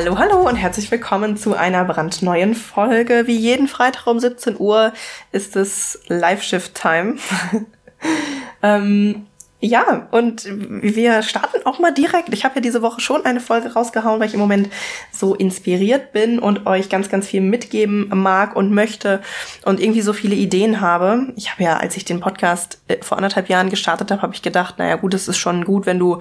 Hallo, hallo und herzlich willkommen zu einer brandneuen Folge. Wie jeden Freitag um 17 Uhr ist es Live-Shift-Time. ähm, ja, und wir starten auch mal direkt. Ich habe ja diese Woche schon eine Folge rausgehauen, weil ich im Moment so inspiriert bin und euch ganz, ganz viel mitgeben mag und möchte und irgendwie so viele Ideen habe. Ich habe ja, als ich den Podcast äh, vor anderthalb Jahren gestartet habe, habe ich gedacht, naja gut, es ist schon gut, wenn du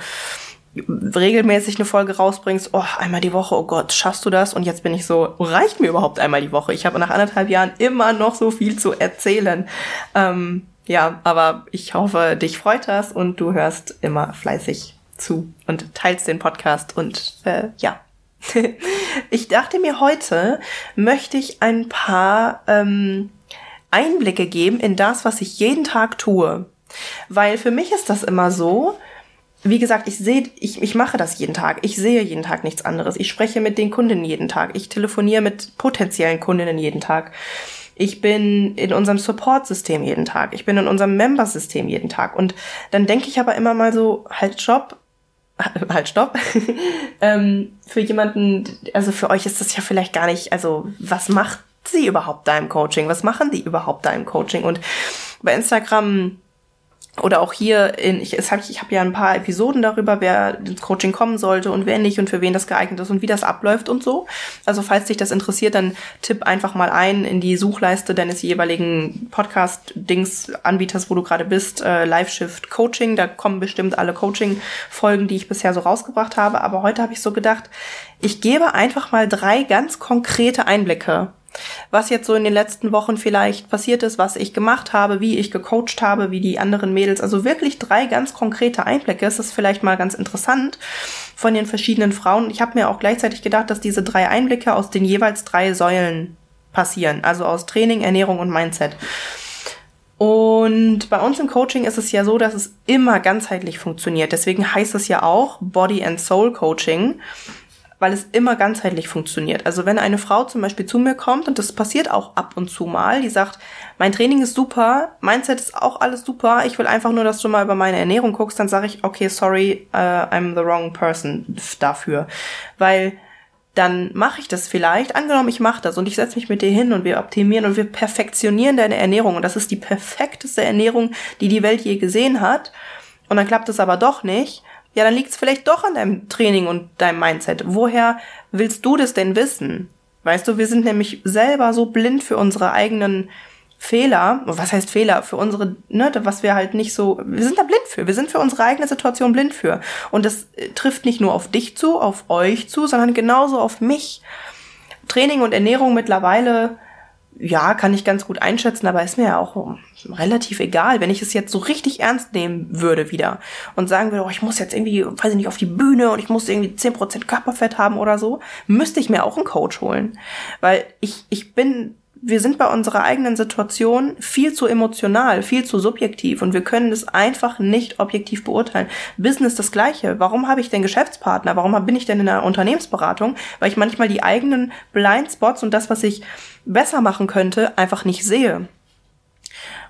regelmäßig eine Folge rausbringst, oh, einmal die Woche, oh Gott, schaffst du das? Und jetzt bin ich so, reicht mir überhaupt einmal die Woche? Ich habe nach anderthalb Jahren immer noch so viel zu erzählen. Ähm, ja, aber ich hoffe, dich freut das und du hörst immer fleißig zu und teilst den Podcast und äh, ja. ich dachte mir heute möchte ich ein paar ähm, Einblicke geben in das, was ich jeden Tag tue. Weil für mich ist das immer so, wie gesagt, ich sehe, ich, ich mache das jeden Tag. Ich sehe jeden Tag nichts anderes. Ich spreche mit den Kundinnen jeden Tag. Ich telefoniere mit potenziellen Kundinnen jeden Tag. Ich bin in unserem Support-System jeden Tag. Ich bin in unserem Member-System jeden Tag. Und dann denke ich aber immer mal so, halt Job, halt stopp. ähm, für jemanden, also für euch ist das ja vielleicht gar nicht, also was macht sie überhaupt da im Coaching? Was machen die überhaupt da im Coaching? Und bei Instagram oder auch hier in, ich, es hab, ich habe ja ein paar Episoden darüber, wer ins Coaching kommen sollte und wer nicht und für wen das geeignet ist und wie das abläuft und so. Also falls dich das interessiert, dann tipp einfach mal ein in die Suchleiste deines jeweiligen Podcast-Dings-Anbieters, wo du gerade bist, äh, Live Shift Coaching. Da kommen bestimmt alle Coaching-Folgen, die ich bisher so rausgebracht habe. Aber heute habe ich so gedacht, ich gebe einfach mal drei ganz konkrete Einblicke was jetzt so in den letzten Wochen vielleicht passiert ist, was ich gemacht habe, wie ich gecoacht habe, wie die anderen Mädels. Also wirklich drei ganz konkrete Einblicke. Es ist vielleicht mal ganz interessant von den verschiedenen Frauen. Ich habe mir auch gleichzeitig gedacht, dass diese drei Einblicke aus den jeweils drei Säulen passieren. Also aus Training, Ernährung und Mindset. Und bei uns im Coaching ist es ja so, dass es immer ganzheitlich funktioniert. Deswegen heißt es ja auch Body and Soul Coaching weil es immer ganzheitlich funktioniert. Also wenn eine Frau zum Beispiel zu mir kommt, und das passiert auch ab und zu mal, die sagt, mein Training ist super, Mindset ist auch alles super, ich will einfach nur, dass du mal über meine Ernährung guckst, dann sage ich, okay, sorry, uh, I'm the wrong person dafür. Weil dann mache ich das vielleicht. Angenommen, ich mache das und ich setze mich mit dir hin und wir optimieren und wir perfektionieren deine Ernährung. Und das ist die perfekteste Ernährung, die die Welt je gesehen hat. Und dann klappt es aber doch nicht ja, dann liegt es vielleicht doch an deinem Training und deinem Mindset. Woher willst du das denn wissen? Weißt du, wir sind nämlich selber so blind für unsere eigenen Fehler, was heißt Fehler, für unsere, ne, was wir halt nicht so, wir sind da blind für, wir sind für unsere eigene Situation blind für. Und das äh, trifft nicht nur auf dich zu, auf euch zu, sondern genauso auf mich. Training und Ernährung mittlerweile ja, kann ich ganz gut einschätzen, aber ist mir ja auch relativ egal, wenn ich es jetzt so richtig ernst nehmen würde wieder und sagen würde, oh, ich muss jetzt irgendwie, weiß ich nicht, auf die Bühne und ich muss irgendwie zehn Prozent Körperfett haben oder so, müsste ich mir auch einen Coach holen. Weil ich, ich bin wir sind bei unserer eigenen Situation viel zu emotional, viel zu subjektiv und wir können es einfach nicht objektiv beurteilen. Business das gleiche. Warum habe ich denn Geschäftspartner? Warum bin ich denn in einer Unternehmensberatung? Weil ich manchmal die eigenen Blindspots und das, was ich besser machen könnte, einfach nicht sehe.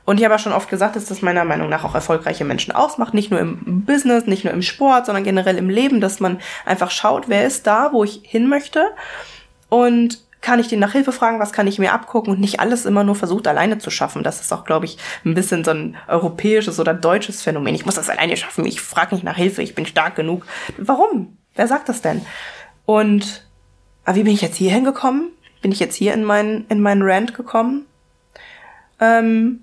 Und ich habe ja schon oft gesagt, dass das meiner Meinung nach auch erfolgreiche Menschen ausmacht. Nicht nur im Business, nicht nur im Sport, sondern generell im Leben, dass man einfach schaut, wer ist da, wo ich hin möchte. Und kann ich den nach Hilfe fragen, was kann ich mir abgucken und nicht alles immer nur versucht alleine zu schaffen. Das ist auch, glaube ich, ein bisschen so ein europäisches oder deutsches Phänomen. Ich muss das alleine schaffen, ich frage nicht nach Hilfe, ich bin stark genug. Warum? Wer sagt das denn? Und aber wie bin ich jetzt hier hingekommen? Bin ich jetzt hier in meinen in meinen Rant gekommen? Ähm,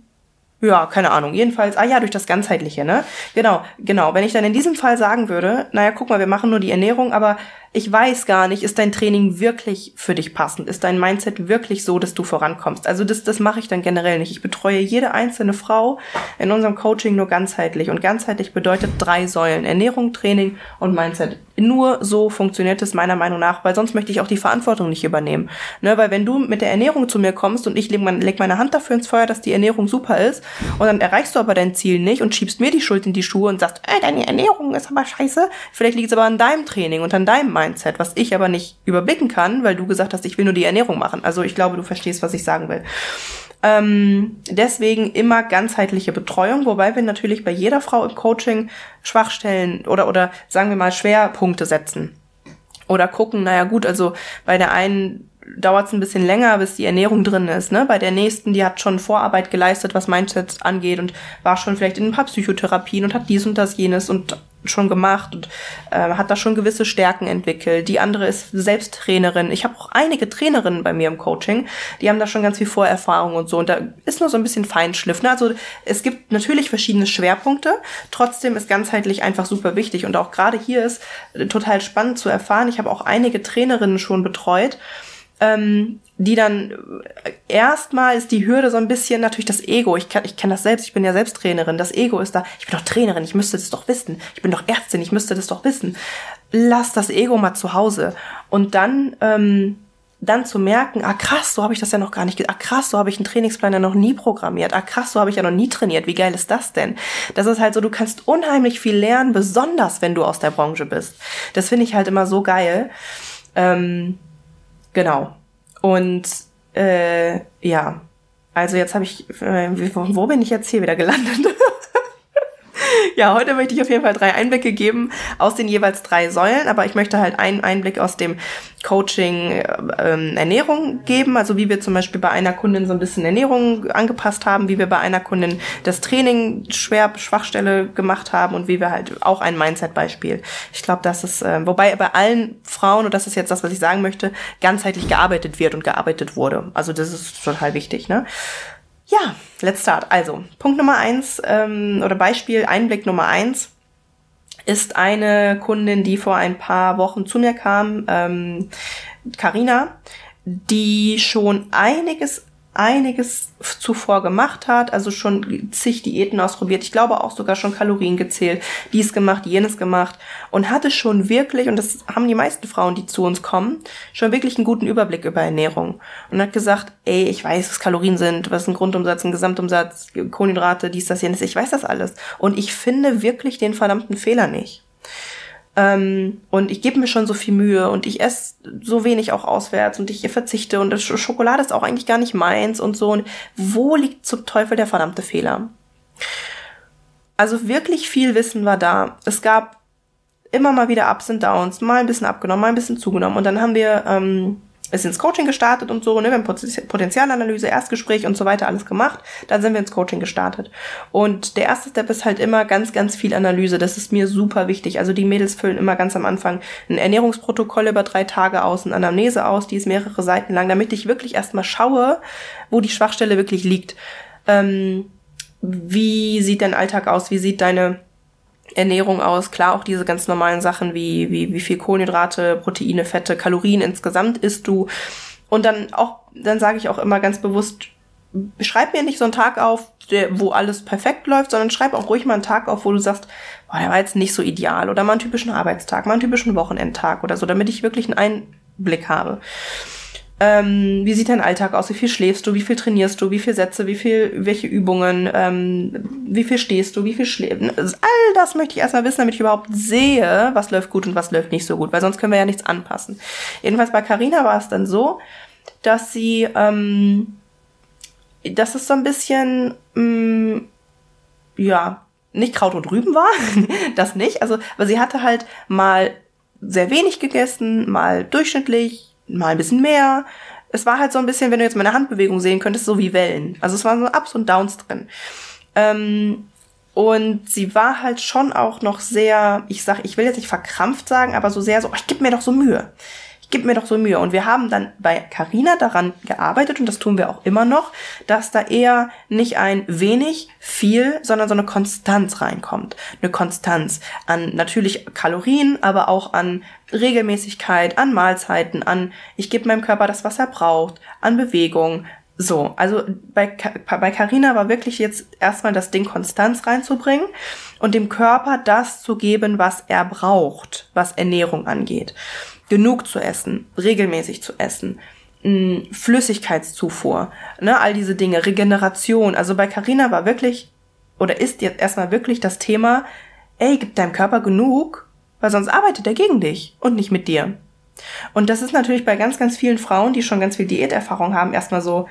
ja, keine Ahnung. Jedenfalls, ah ja, durch das Ganzheitliche, ne? Genau, genau. Wenn ich dann in diesem Fall sagen würde, naja, guck mal, wir machen nur die Ernährung, aber ich weiß gar nicht, ist dein Training wirklich für dich passend? Ist dein Mindset wirklich so, dass du vorankommst? Also das, das mache ich dann generell nicht. Ich betreue jede einzelne Frau in unserem Coaching nur ganzheitlich. Und ganzheitlich bedeutet drei Säulen. Ernährung, Training und Mindset. Nur so funktioniert es meiner Meinung nach, weil sonst möchte ich auch die Verantwortung nicht übernehmen. Ne, weil wenn du mit der Ernährung zu mir kommst und ich leg, mein, leg meine Hand dafür ins Feuer, dass die Ernährung super ist und dann erreichst du aber dein Ziel nicht und schiebst mir die Schuld in die Schuhe und sagst, ey, deine Ernährung ist aber scheiße. Vielleicht liegt es aber an deinem Training und an deinem Mindset, was ich aber nicht überblicken kann, weil du gesagt hast, ich will nur die Ernährung machen. Also ich glaube, du verstehst, was ich sagen will. Ähm, deswegen immer ganzheitliche Betreuung, wobei wir natürlich bei jeder Frau im Coaching Schwachstellen oder, oder sagen wir mal Schwerpunkte setzen. Oder gucken, naja gut, also bei der einen dauert es ein bisschen länger, bis die Ernährung drin ist. Ne? Bei der nächsten, die hat schon Vorarbeit geleistet, was Mindset angeht und war schon vielleicht in ein paar Psychotherapien und hat dies und das jenes und schon gemacht und äh, hat da schon gewisse Stärken entwickelt. Die andere ist selbst Trainerin. Ich habe auch einige Trainerinnen bei mir im Coaching, die haben da schon ganz viel Vorerfahrung und so. Und da ist nur so ein bisschen Feinschliff. Ne? Also es gibt natürlich verschiedene Schwerpunkte. Trotzdem ist ganzheitlich einfach super wichtig. Und auch gerade hier ist total spannend zu erfahren. Ich habe auch einige Trainerinnen schon betreut ähm, die dann äh, erstmal ist die Hürde so ein bisschen natürlich das Ego. Ich, kann, ich kenne das selbst, ich bin ja selbst Trainerin. Das Ego ist da, ich bin doch Trainerin, ich müsste das doch wissen. Ich bin doch Ärztin, ich müsste das doch wissen. Lass das Ego mal zu Hause. Und dann, ähm, dann zu merken, ah krass, so habe ich das ja noch gar nicht, ah krass, so habe ich einen Trainingsplan ja noch nie programmiert, ah krass, so habe ich ja noch nie trainiert, wie geil ist das denn? Das ist halt so, du kannst unheimlich viel lernen, besonders wenn du aus der Branche bist. Das finde ich halt immer so geil. Ähm, Genau. Und äh, ja, also jetzt habe ich, äh, wo bin ich jetzt hier wieder gelandet? ja, heute möchte ich auf jeden Fall drei Einblicke geben aus den jeweils drei Säulen, aber ich möchte halt einen Einblick aus dem Coaching ähm, Ernährung geben, also wie wir zum Beispiel bei einer Kundin so ein bisschen Ernährung angepasst haben, wie wir bei einer Kundin das Training schwer Schwachstelle gemacht haben und wie wir halt auch ein Mindset-Beispiel. Ich glaube, das ist, äh, wobei bei allen Frauen, und das ist jetzt das, was ich sagen möchte, ganzheitlich gearbeitet wird und gearbeitet wurde. Also das ist total wichtig, ne? Ja, let's start. Also, Punkt Nummer eins ähm, oder Beispiel, Einblick Nummer eins ist eine Kundin, die vor ein paar Wochen zu mir kam, ähm, Carina, die schon einiges einiges zuvor gemacht hat, also schon zig Diäten ausprobiert, ich glaube auch sogar schon Kalorien gezählt, dies gemacht, jenes gemacht und hatte schon wirklich, und das haben die meisten Frauen, die zu uns kommen, schon wirklich einen guten Überblick über Ernährung und hat gesagt, ey, ich weiß, was Kalorien sind, was ein Grundumsatz, ein Gesamtumsatz, Kohlenhydrate, dies, das, jenes, ich weiß das alles und ich finde wirklich den verdammten Fehler nicht. Ähm, und ich gebe mir schon so viel Mühe und ich esse so wenig auch auswärts und ich verzichte und Sch Schokolade ist auch eigentlich gar nicht meins und so. Und wo liegt zum Teufel der verdammte Fehler? Also wirklich viel Wissen war da. Es gab immer mal wieder Ups und Downs, mal ein bisschen abgenommen, mal ein bisschen zugenommen. Und dann haben wir ähm, ist ins Coaching gestartet und so, ne, wir haben Potenzialanalyse, Erstgespräch und so weiter alles gemacht, dann sind wir ins Coaching gestartet. Und der erste Step ist halt immer ganz, ganz viel Analyse. Das ist mir super wichtig. Also die Mädels füllen immer ganz am Anfang ein Ernährungsprotokoll über drei Tage aus, eine Anamnese aus, die ist mehrere Seiten lang, damit ich wirklich erstmal schaue, wo die Schwachstelle wirklich liegt. Ähm, wie sieht dein Alltag aus? Wie sieht deine Ernährung aus. Klar auch diese ganz normalen Sachen wie, wie, wie viel Kohlenhydrate, Proteine, Fette, Kalorien insgesamt isst du. Und dann auch, dann sage ich auch immer ganz bewusst, schreib mir nicht so einen Tag auf, der, wo alles perfekt läuft, sondern schreib auch ruhig mal einen Tag auf, wo du sagst, boah, der war jetzt nicht so ideal oder mal einen typischen Arbeitstag, mal einen typischen Wochenendtag oder so, damit ich wirklich einen Einblick habe. Ähm, wie sieht dein Alltag aus? Wie viel schläfst du? Wie viel trainierst du? Wie viel Sätze? Wie viel, welche Übungen? Ähm, wie viel stehst du? Wie viel schläfst also All das möchte ich erstmal wissen, damit ich überhaupt sehe, was läuft gut und was läuft nicht so gut, weil sonst können wir ja nichts anpassen. Jedenfalls bei Carina war es dann so, dass sie, ähm, dass es so ein bisschen, ähm, ja, nicht Kraut und Rüben war, das nicht. Also, aber sie hatte halt mal sehr wenig gegessen, mal durchschnittlich, mal ein bisschen mehr. Es war halt so ein bisschen, wenn du jetzt meine Handbewegung sehen könntest, so wie Wellen. Also es waren so Ups und Downs drin. Ähm, und sie war halt schon auch noch sehr, ich sag, ich will jetzt nicht verkrampft sagen, aber so sehr so, oh, ich gebe mir doch so Mühe. Ich gebe mir doch so Mühe. Und wir haben dann bei Carina daran gearbeitet, und das tun wir auch immer noch, dass da eher nicht ein wenig, viel, sondern so eine Konstanz reinkommt. Eine Konstanz an natürlich Kalorien, aber auch an Regelmäßigkeit, an Mahlzeiten, an ich gebe meinem Körper das, was er braucht, an Bewegung, so, also bei bei Carina war wirklich jetzt erstmal das Ding Konstanz reinzubringen und dem Körper das zu geben, was er braucht, was Ernährung angeht. Genug zu essen, regelmäßig zu essen, Flüssigkeitszufuhr, ne, all diese Dinge, Regeneration. Also bei Carina war wirklich oder ist jetzt erstmal wirklich das Thema, ey, gib deinem Körper genug, weil sonst arbeitet er gegen dich und nicht mit dir. Und das ist natürlich bei ganz, ganz vielen Frauen, die schon ganz viel Diäterfahrung haben, erstmal so,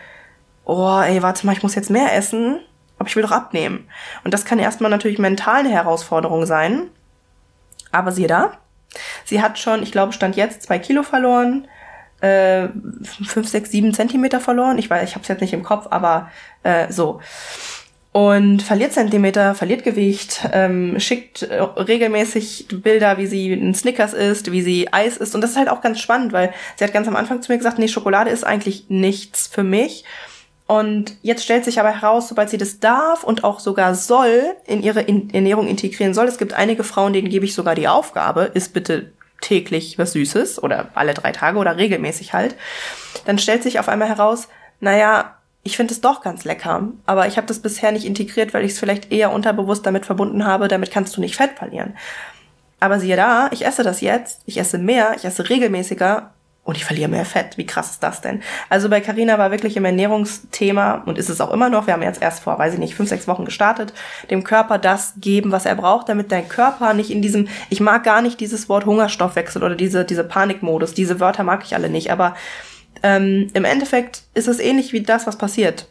oh, ey, warte mal, ich muss jetzt mehr essen, aber ich will doch abnehmen. Und das kann erstmal natürlich mental eine Herausforderung sein. Aber siehe da, sie hat schon, ich glaube, stand jetzt zwei Kilo verloren, äh, fünf, sechs, sieben Zentimeter verloren. Ich weiß, ich habe es jetzt nicht im Kopf, aber äh, so und verliert Zentimeter, verliert Gewicht, ähm, schickt äh, regelmäßig Bilder, wie sie ein Snickers isst, wie sie Eis isst. Und das ist halt auch ganz spannend, weil sie hat ganz am Anfang zu mir gesagt, nee, Schokolade ist eigentlich nichts für mich. Und jetzt stellt sich aber heraus, sobald sie das darf und auch sogar soll, in ihre Ernährung integrieren soll. Es gibt einige Frauen, denen gebe ich sogar die Aufgabe, isst bitte täglich was Süßes oder alle drei Tage oder regelmäßig halt. Dann stellt sich auf einmal heraus, naja, ich finde es doch ganz lecker, aber ich habe das bisher nicht integriert, weil ich es vielleicht eher unterbewusst damit verbunden habe, damit kannst du nicht Fett verlieren. Aber siehe da, ich esse das jetzt, ich esse mehr, ich esse regelmäßiger und ich verliere mehr Fett. Wie krass ist das denn? Also bei Carina war wirklich im Ernährungsthema und ist es auch immer noch, wir haben jetzt erst vor, weiß ich nicht, fünf, sechs Wochen gestartet, dem Körper das geben, was er braucht, damit dein Körper nicht in diesem, ich mag gar nicht dieses Wort Hungerstoffwechsel oder diese, diese Panikmodus, diese Wörter mag ich alle nicht, aber ähm, Im Endeffekt ist es ähnlich wie das, was passiert.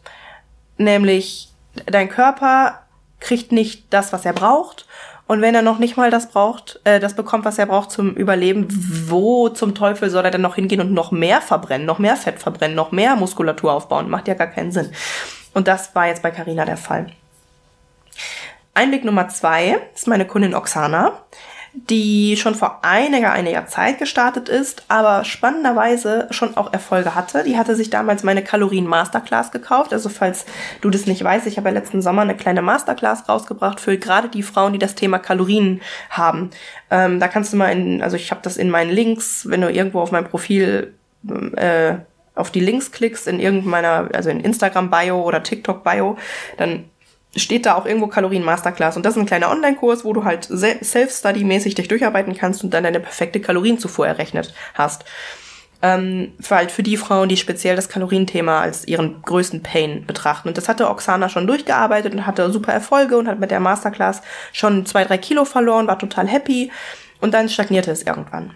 Nämlich, dein Körper kriegt nicht das, was er braucht. Und wenn er noch nicht mal das braucht, äh, das bekommt, was er braucht zum Überleben, wo zum Teufel soll er denn noch hingehen und noch mehr verbrennen, noch mehr Fett verbrennen, noch mehr Muskulatur aufbauen? Macht ja gar keinen Sinn. Und das war jetzt bei Carina der Fall. Einblick Nummer zwei ist meine Kundin Oksana die schon vor einiger, einiger Zeit gestartet ist, aber spannenderweise schon auch Erfolge hatte. Die hatte sich damals meine Kalorien Masterclass gekauft. Also falls du das nicht weißt, ich habe ja letzten Sommer eine kleine Masterclass rausgebracht für gerade die Frauen, die das Thema Kalorien haben. Ähm, da kannst du mal in, also ich habe das in meinen Links, wenn du irgendwo auf mein Profil äh, auf die Links klickst in irgendeiner, also in Instagram Bio oder TikTok Bio, dann steht da auch irgendwo Kalorien Masterclass. Und das ist ein kleiner Online-Kurs, wo du halt self-study-mäßig dich durcharbeiten kannst und dann deine perfekte Kalorienzufuhr errechnet hast. Ähm, für halt für die Frauen, die speziell das Kalorienthema als ihren größten Pain betrachten. Und das hatte Oksana schon durchgearbeitet und hatte super Erfolge und hat mit der Masterclass schon zwei, drei Kilo verloren, war total happy. Und dann stagnierte es irgendwann.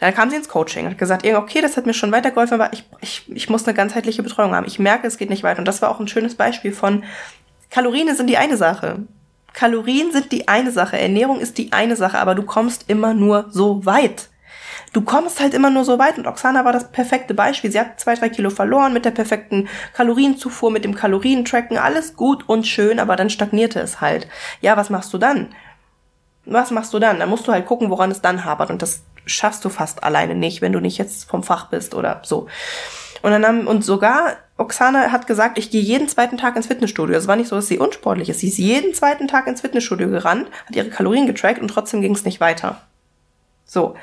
Dann kam sie ins Coaching und hat gesagt, okay, das hat mir schon weitergeholfen, aber ich, ich, ich muss eine ganzheitliche Betreuung haben. Ich merke, es geht nicht weiter. Und das war auch ein schönes Beispiel von Kalorien sind die eine Sache. Kalorien sind die eine Sache. Ernährung ist die eine Sache, aber du kommst immer nur so weit. Du kommst halt immer nur so weit und Oksana war das perfekte Beispiel. Sie hat zwei, drei Kilo verloren mit der perfekten Kalorienzufuhr, mit dem Kalorientracken, alles gut und schön, aber dann stagnierte es halt. Ja, was machst du dann? Was machst du dann? Dann musst du halt gucken, woran es dann hapert und das schaffst du fast alleine nicht, wenn du nicht jetzt vom Fach bist oder so. Und dann haben, und sogar Oksana hat gesagt, ich gehe jeden zweiten Tag ins Fitnessstudio. Es war nicht so, dass sie unsportlich ist. Sie ist jeden zweiten Tag ins Fitnessstudio gerannt, hat ihre Kalorien getrackt und trotzdem ging es nicht weiter. So.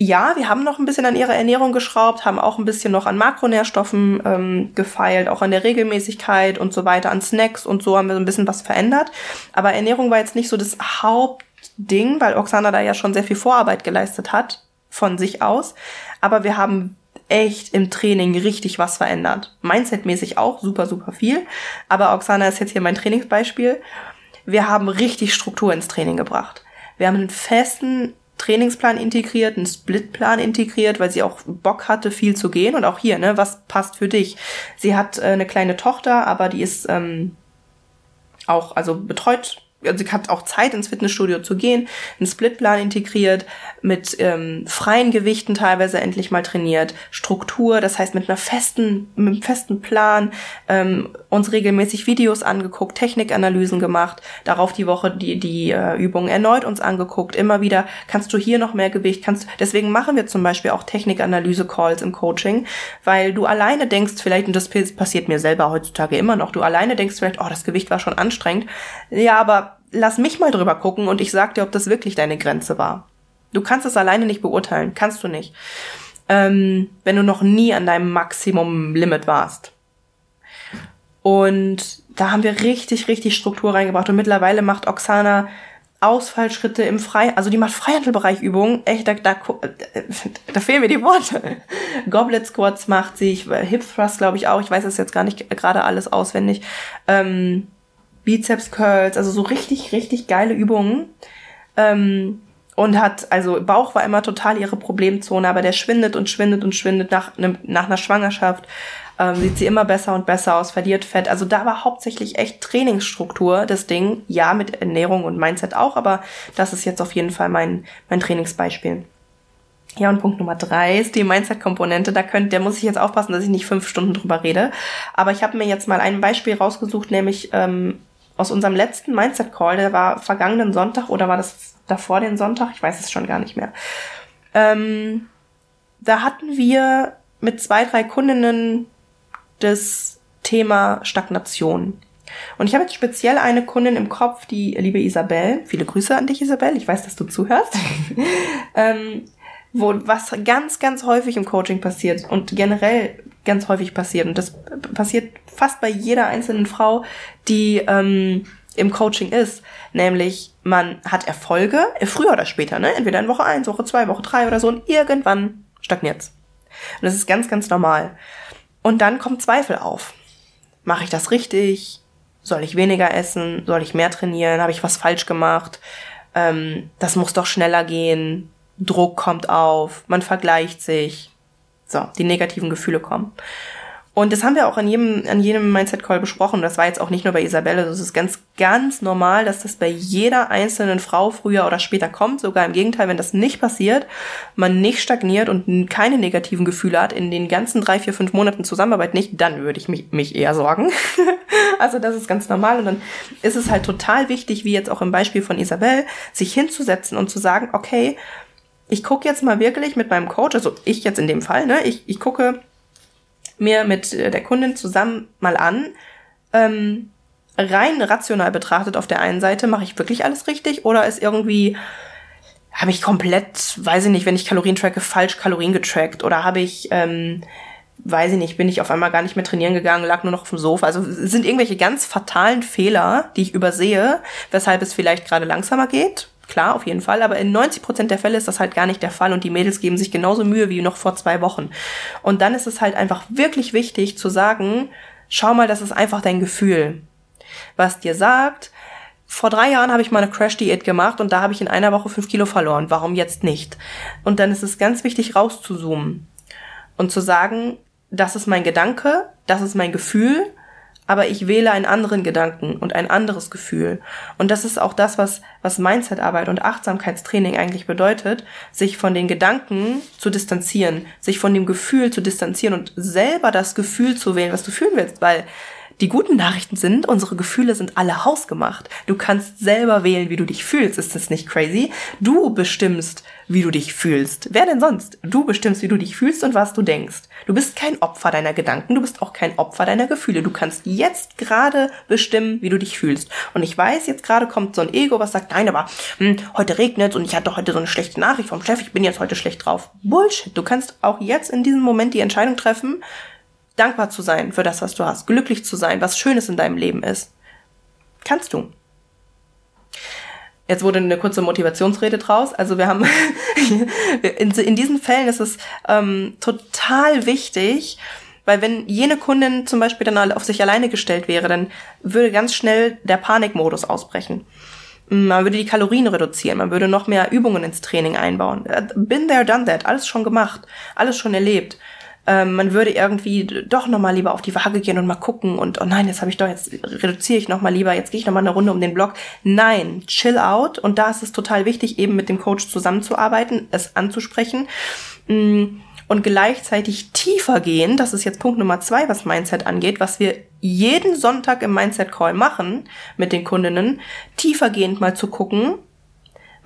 Ja, wir haben noch ein bisschen an ihrer Ernährung geschraubt, haben auch ein bisschen noch an Makronährstoffen ähm, gefeilt, auch an der Regelmäßigkeit und so weiter, an Snacks und so haben wir so ein bisschen was verändert. Aber Ernährung war jetzt nicht so das Haupt Ding, weil Oksana da ja schon sehr viel Vorarbeit geleistet hat von sich aus. Aber wir haben echt im Training richtig was verändert. Mindsetmäßig auch super, super viel. Aber Oksana ist jetzt hier mein Trainingsbeispiel. Wir haben richtig Struktur ins Training gebracht. Wir haben einen festen Trainingsplan integriert, einen Splitplan integriert, weil sie auch Bock hatte, viel zu gehen. Und auch hier, ne, was passt für dich? Sie hat äh, eine kleine Tochter, aber die ist ähm, auch also betreut also sie hat auch Zeit ins Fitnessstudio zu gehen, einen Splitplan integriert, mit ähm, freien Gewichten teilweise endlich mal trainiert, Struktur, das heißt mit einer festen, mit einem festen Plan, ähm, uns regelmäßig Videos angeguckt, Technikanalysen gemacht, darauf die Woche die die äh, Übungen erneut uns angeguckt, immer wieder kannst du hier noch mehr Gewicht, kannst deswegen machen wir zum Beispiel auch Technikanalyse-Calls im Coaching, weil du alleine denkst vielleicht und das passiert mir selber heutzutage immer noch, du alleine denkst vielleicht, oh das Gewicht war schon anstrengend, ja aber lass mich mal drüber gucken und ich sag dir, ob das wirklich deine Grenze war. Du kannst es alleine nicht beurteilen, kannst du nicht. Ähm, wenn du noch nie an deinem Maximum-Limit warst. Und da haben wir richtig, richtig Struktur reingebracht. Und mittlerweile macht Oksana Ausfallschritte im Frei, also die macht Freihandelbereich Übungen. Echt, da, da, da fehlen mir die Worte. Goblet Squats macht sie, Hip Thrust glaube ich auch. Ich weiß es jetzt gar nicht gerade alles auswendig. Ähm, Bizeps Curls, also so richtig, richtig geile Übungen. Ähm, und hat, also Bauch war immer total ihre Problemzone, aber der schwindet und schwindet und schwindet nach, ne, nach einer Schwangerschaft. Ähm, sieht sie immer besser und besser aus, verliert Fett. Also da war hauptsächlich echt Trainingsstruktur das Ding. Ja, mit Ernährung und Mindset auch, aber das ist jetzt auf jeden Fall mein, mein Trainingsbeispiel. Ja, und Punkt Nummer drei ist die Mindset-Komponente. Da könnt, der muss ich jetzt aufpassen, dass ich nicht fünf Stunden drüber rede. Aber ich habe mir jetzt mal ein Beispiel rausgesucht, nämlich ähm, aus unserem letzten Mindset-Call, der war vergangenen Sonntag oder war das davor den Sonntag? Ich weiß es schon gar nicht mehr. Ähm, da hatten wir mit zwei, drei Kundinnen das Thema Stagnation. Und ich habe jetzt speziell eine Kundin im Kopf, die liebe Isabel. Viele Grüße an dich, Isabel. Ich weiß, dass du zuhörst. ähm, wo was ganz, ganz häufig im Coaching passiert und generell ganz häufig passiert. Und das passiert fast bei jeder einzelnen Frau, die ähm, im Coaching ist. Nämlich, man hat Erfolge, äh, früher oder später, ne? Entweder in Woche eins, Woche zwei, Woche drei oder so, und irgendwann stagniert's. Und das ist ganz, ganz normal. Und dann kommt Zweifel auf. Mache ich das richtig? Soll ich weniger essen? Soll ich mehr trainieren? Habe ich was falsch gemacht? Ähm, das muss doch schneller gehen. Druck kommt auf, man vergleicht sich. So, die negativen Gefühle kommen. Und das haben wir auch an jedem, an jedem Mindset-Call besprochen. Das war jetzt auch nicht nur bei Isabelle. Das ist ganz, ganz normal, dass das bei jeder einzelnen Frau früher oder später kommt. Sogar im Gegenteil, wenn das nicht passiert, man nicht stagniert und keine negativen Gefühle hat in den ganzen drei, vier, fünf Monaten Zusammenarbeit nicht, dann würde ich mich, mich eher sorgen. also das ist ganz normal. Und dann ist es halt total wichtig, wie jetzt auch im Beispiel von Isabelle, sich hinzusetzen und zu sagen, okay, ich gucke jetzt mal wirklich mit meinem Coach, also ich jetzt in dem Fall, ne, ich, ich gucke mir mit äh, der Kundin zusammen mal an, ähm, rein rational betrachtet auf der einen Seite, mache ich wirklich alles richtig oder ist irgendwie, habe ich komplett, weiß ich nicht, wenn ich Kalorien tracke, falsch Kalorien getrackt oder habe ich, ähm, weiß ich nicht, bin ich auf einmal gar nicht mehr trainieren gegangen, lag nur noch auf dem Sofa. Also sind irgendwelche ganz fatalen Fehler, die ich übersehe, weshalb es vielleicht gerade langsamer geht Klar, auf jeden Fall, aber in 90 Prozent der Fälle ist das halt gar nicht der Fall und die Mädels geben sich genauso Mühe wie noch vor zwei Wochen. Und dann ist es halt einfach wirklich wichtig zu sagen, schau mal, das ist einfach dein Gefühl. Was dir sagt, vor drei Jahren habe ich mal eine Crash-Diät gemacht und da habe ich in einer Woche fünf Kilo verloren. Warum jetzt nicht? Und dann ist es ganz wichtig, rauszuzoomen und zu sagen, das ist mein Gedanke, das ist mein Gefühl aber ich wähle einen anderen Gedanken und ein anderes Gefühl. Und das ist auch das, was, was Mindsetarbeit und Achtsamkeitstraining eigentlich bedeutet, sich von den Gedanken zu distanzieren, sich von dem Gefühl zu distanzieren und selber das Gefühl zu wählen, was du fühlen willst, weil die guten Nachrichten sind, unsere Gefühle sind alle hausgemacht. Du kannst selber wählen, wie du dich fühlst. Ist das nicht crazy? Du bestimmst, wie du dich fühlst. Wer denn sonst? Du bestimmst, wie du dich fühlst und was du denkst. Du bist kein Opfer deiner Gedanken, du bist auch kein Opfer deiner Gefühle. Du kannst jetzt gerade bestimmen, wie du dich fühlst. Und ich weiß, jetzt gerade kommt so ein Ego, was sagt, nein, aber hm, heute regnet und ich hatte heute so eine schlechte Nachricht vom Chef, ich bin jetzt heute schlecht drauf. Bullshit. Du kannst auch jetzt in diesem Moment die Entscheidung treffen, dankbar zu sein für das, was du hast, glücklich zu sein, was Schönes in deinem Leben ist. Kannst du. Jetzt wurde eine kurze Motivationsrede draus. Also wir haben in, in, diesen Fällen ist es ähm, total wichtig, weil wenn jene Kundin zum Beispiel dann auf sich alleine gestellt wäre, dann würde ganz schnell der Panikmodus ausbrechen. Man würde die Kalorien reduzieren, man würde noch mehr Übungen ins Training einbauen. Been there, done that, alles schon gemacht, alles schon erlebt. Ähm, man würde irgendwie doch nochmal lieber auf die Waage gehen und mal gucken und oh nein, jetzt habe ich doch, jetzt reduziere ich nochmal lieber, jetzt gehe ich nochmal eine Runde um den Block. Nein, chill out. Und da ist es total wichtig, eben mit dem Coach zusammenzuarbeiten, es anzusprechen. Mm, und gleichzeitig tiefer gehen, das ist jetzt Punkt Nummer zwei, was Mindset angeht, was wir jeden Sonntag im Mindset Call machen mit den Kundinnen, tiefergehend mal zu gucken,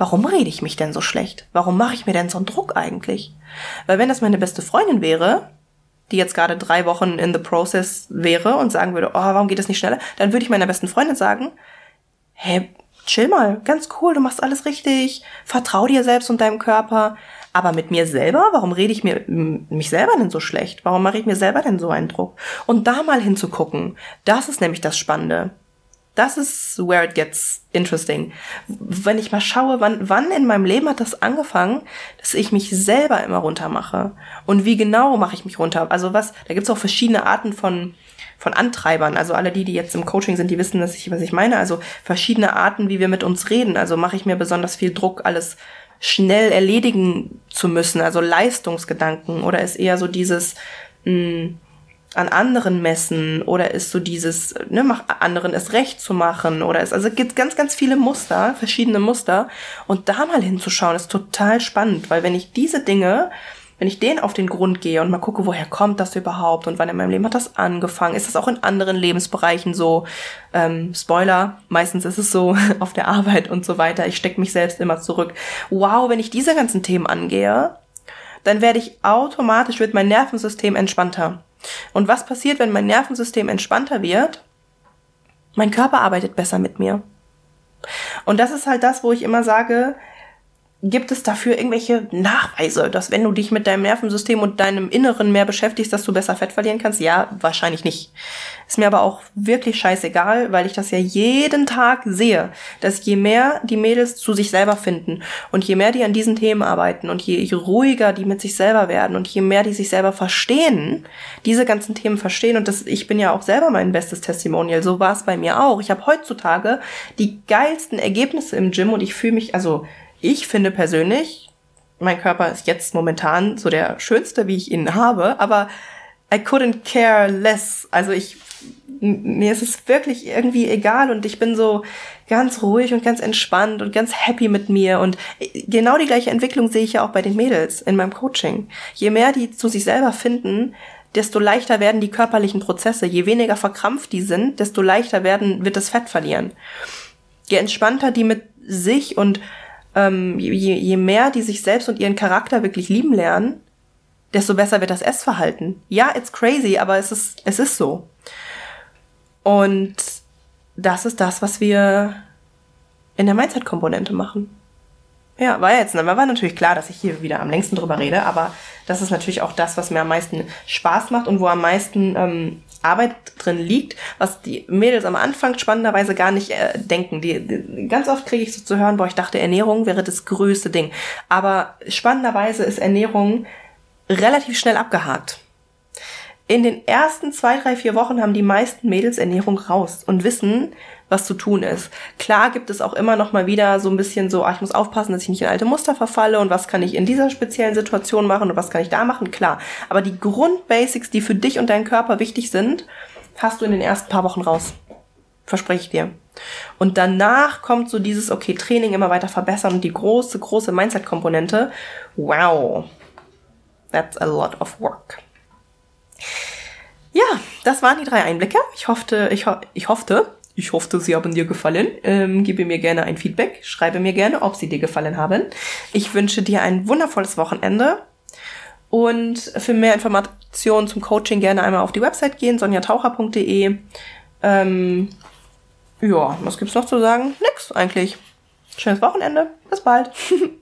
warum rede ich mich denn so schlecht? Warum mache ich mir denn so einen Druck eigentlich? Weil wenn das meine beste Freundin wäre, die jetzt gerade drei Wochen in the process wäre und sagen würde, oh, warum geht das nicht schneller? Dann würde ich meiner besten Freundin sagen, hey, chill mal, ganz cool, du machst alles richtig, vertrau dir selbst und deinem Körper. Aber mit mir selber, warum rede ich mir mich selber denn so schlecht? Warum mache ich mir selber denn so einen Druck? Und da mal hinzugucken, das ist nämlich das Spannende. Das ist where it gets interesting. Wenn ich mal schaue, wann, wann in meinem Leben hat das angefangen, dass ich mich selber immer runter mache. Und wie genau mache ich mich runter? Also was, da gibt's auch verschiedene Arten von, von Antreibern. Also alle die, die jetzt im Coaching sind, die wissen, dass ich, was ich meine. Also verschiedene Arten, wie wir mit uns reden. Also mache ich mir besonders viel Druck, alles schnell erledigen zu müssen, also Leistungsgedanken, oder ist eher so dieses mh, hm, an anderen messen oder ist so dieses, ne, mach anderen es recht zu machen oder ist, also gibt ganz, ganz viele Muster, verschiedene Muster und da mal hinzuschauen ist total spannend, weil wenn ich diese Dinge wenn ich den auf den Grund gehe und mal gucke, woher kommt das überhaupt und wann in meinem Leben hat das angefangen, ist das auch in anderen Lebensbereichen so, ähm, Spoiler, meistens ist es so auf der Arbeit und so weiter, ich stecke mich selbst immer zurück. Wow, wenn ich diese ganzen Themen angehe, dann werde ich automatisch, wird mein Nervensystem entspannter. Und was passiert, wenn mein Nervensystem entspannter wird? Mein Körper arbeitet besser mit mir. Und das ist halt das, wo ich immer sage, Gibt es dafür irgendwelche Nachweise, dass wenn du dich mit deinem Nervensystem und deinem Inneren mehr beschäftigst, dass du besser Fett verlieren kannst? Ja, wahrscheinlich nicht. Ist mir aber auch wirklich scheißegal, weil ich das ja jeden Tag sehe, dass je mehr die Mädels zu sich selber finden und je mehr die an diesen Themen arbeiten und je, ruhiger die mit sich selber werden und je mehr die sich selber verstehen, diese ganzen Themen verstehen und das, ich bin ja auch selber mein bestes Testimonial, so war es bei mir auch. Ich habe heutzutage die geilsten Ergebnisse im Gym und ich fühle mich, also ich finde persönlich, mein Körper ist jetzt momentan so der schönste, wie ich ihn habe, aber I couldn't care less. Also ich, mir ist es wirklich irgendwie egal und ich bin so ganz ruhig und ganz entspannt und ganz happy mit mir und genau die gleiche Entwicklung sehe ich ja auch bei den Mädels in meinem Coaching. Je mehr die zu sich selber finden, desto leichter werden die körperlichen Prozesse. Je weniger verkrampft die sind, desto leichter werden, wird das Fett verlieren. Je entspannter die mit sich und ähm, je, je mehr die sich selbst und ihren Charakter wirklich lieben lernen, desto besser wird das Essverhalten. Ja, it's crazy, aber es ist, es ist so. Und das ist das, was wir in der Mindset-Komponente machen. Ja, war jetzt, ne, war natürlich klar, dass ich hier wieder am längsten drüber rede, aber das ist natürlich auch das, was mir am meisten Spaß macht und wo am meisten ähm, Arbeit drin liegt, was die Mädels am Anfang spannenderweise gar nicht äh, denken. Die, die, ganz oft kriege ich so zu hören, boah, ich dachte, Ernährung wäre das größte Ding. Aber spannenderweise ist Ernährung relativ schnell abgehakt. In den ersten zwei, drei, vier Wochen haben die meisten Mädels Ernährung raus und wissen, was zu tun ist. Klar gibt es auch immer noch mal wieder so ein bisschen so, ah, ich muss aufpassen, dass ich nicht in alte Muster verfalle und was kann ich in dieser speziellen Situation machen und was kann ich da machen, klar. Aber die Grundbasics, die für dich und deinen Körper wichtig sind, hast du in den ersten paar Wochen raus. Verspreche ich dir. Und danach kommt so dieses, okay, Training immer weiter verbessern und die große, große Mindset-Komponente. Wow. That's a lot of work. Ja, das waren die drei Einblicke. Ich hoffte, ich, ho ich hoffte, ich hoffe, sie haben dir gefallen. Ähm, gebe mir gerne ein Feedback. Schreibe mir gerne, ob sie dir gefallen haben. Ich wünsche dir ein wundervolles Wochenende. Und für mehr Informationen zum Coaching gerne einmal auf die Website gehen, sonjataucher.de. Ähm, ja, was gibt's noch zu sagen? Nix eigentlich. Schönes Wochenende. Bis bald.